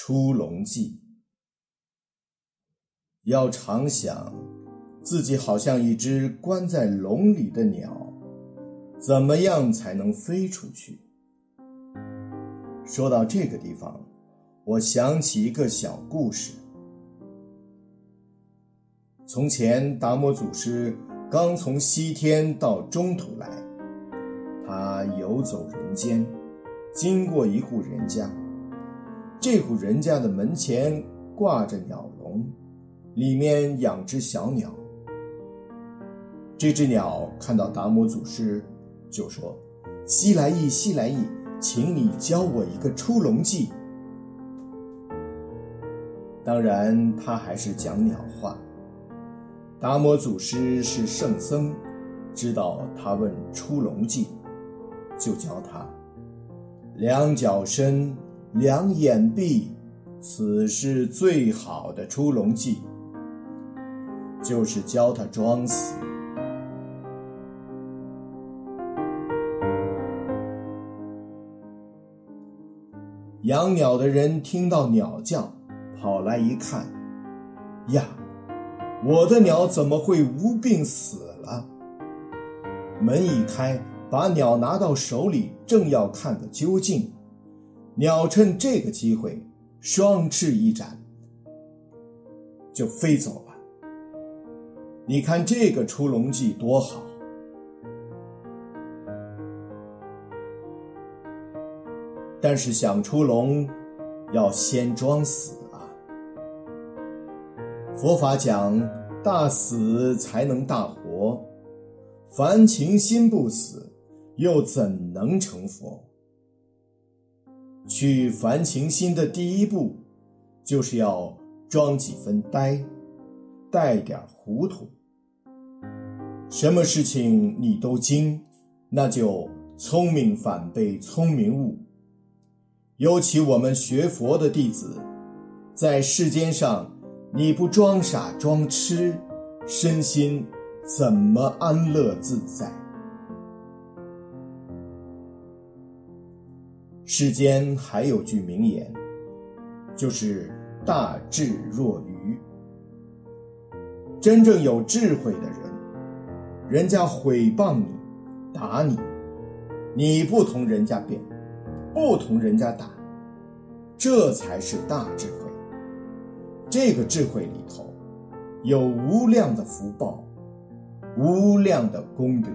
出笼记。要常想，自己好像一只关在笼里的鸟，怎么样才能飞出去？说到这个地方，我想起一个小故事。从前，达摩祖师刚从西天到中土来，他游走人间，经过一户人家。这户人家的门前挂着鸟笼，里面养只小鸟。这只鸟看到达摩祖师，就说：“西来意，西来意，请你教我一个出笼计。”当然，他还是讲鸟话。达摩祖师是圣僧，知道他问出笼计，就教他：两脚伸，两眼闭，此是最好的出笼计。就是教他装死。养鸟的人听到鸟叫，跑来一看，呀！我的鸟怎么会无病死了？门一开，把鸟拿到手里，正要看个究竟，鸟趁这个机会，双翅一展，就飞走了。你看这个出笼计多好！但是想出笼，要先装死啊。佛法讲，大死才能大活，凡情心不死，又怎能成佛？去凡情心的第一步，就是要装几分呆，带点糊涂。什么事情你都精，那就聪明反被聪明误。尤其我们学佛的弟子，在世间上。你不装傻装痴，身心怎么安乐自在？世间还有句名言，就是“大智若愚”。真正有智慧的人，人家毁谤你、打你，你不同人家辩，不同人家打，这才是大智慧。这个智慧里头，有无量的福报，无量的功德。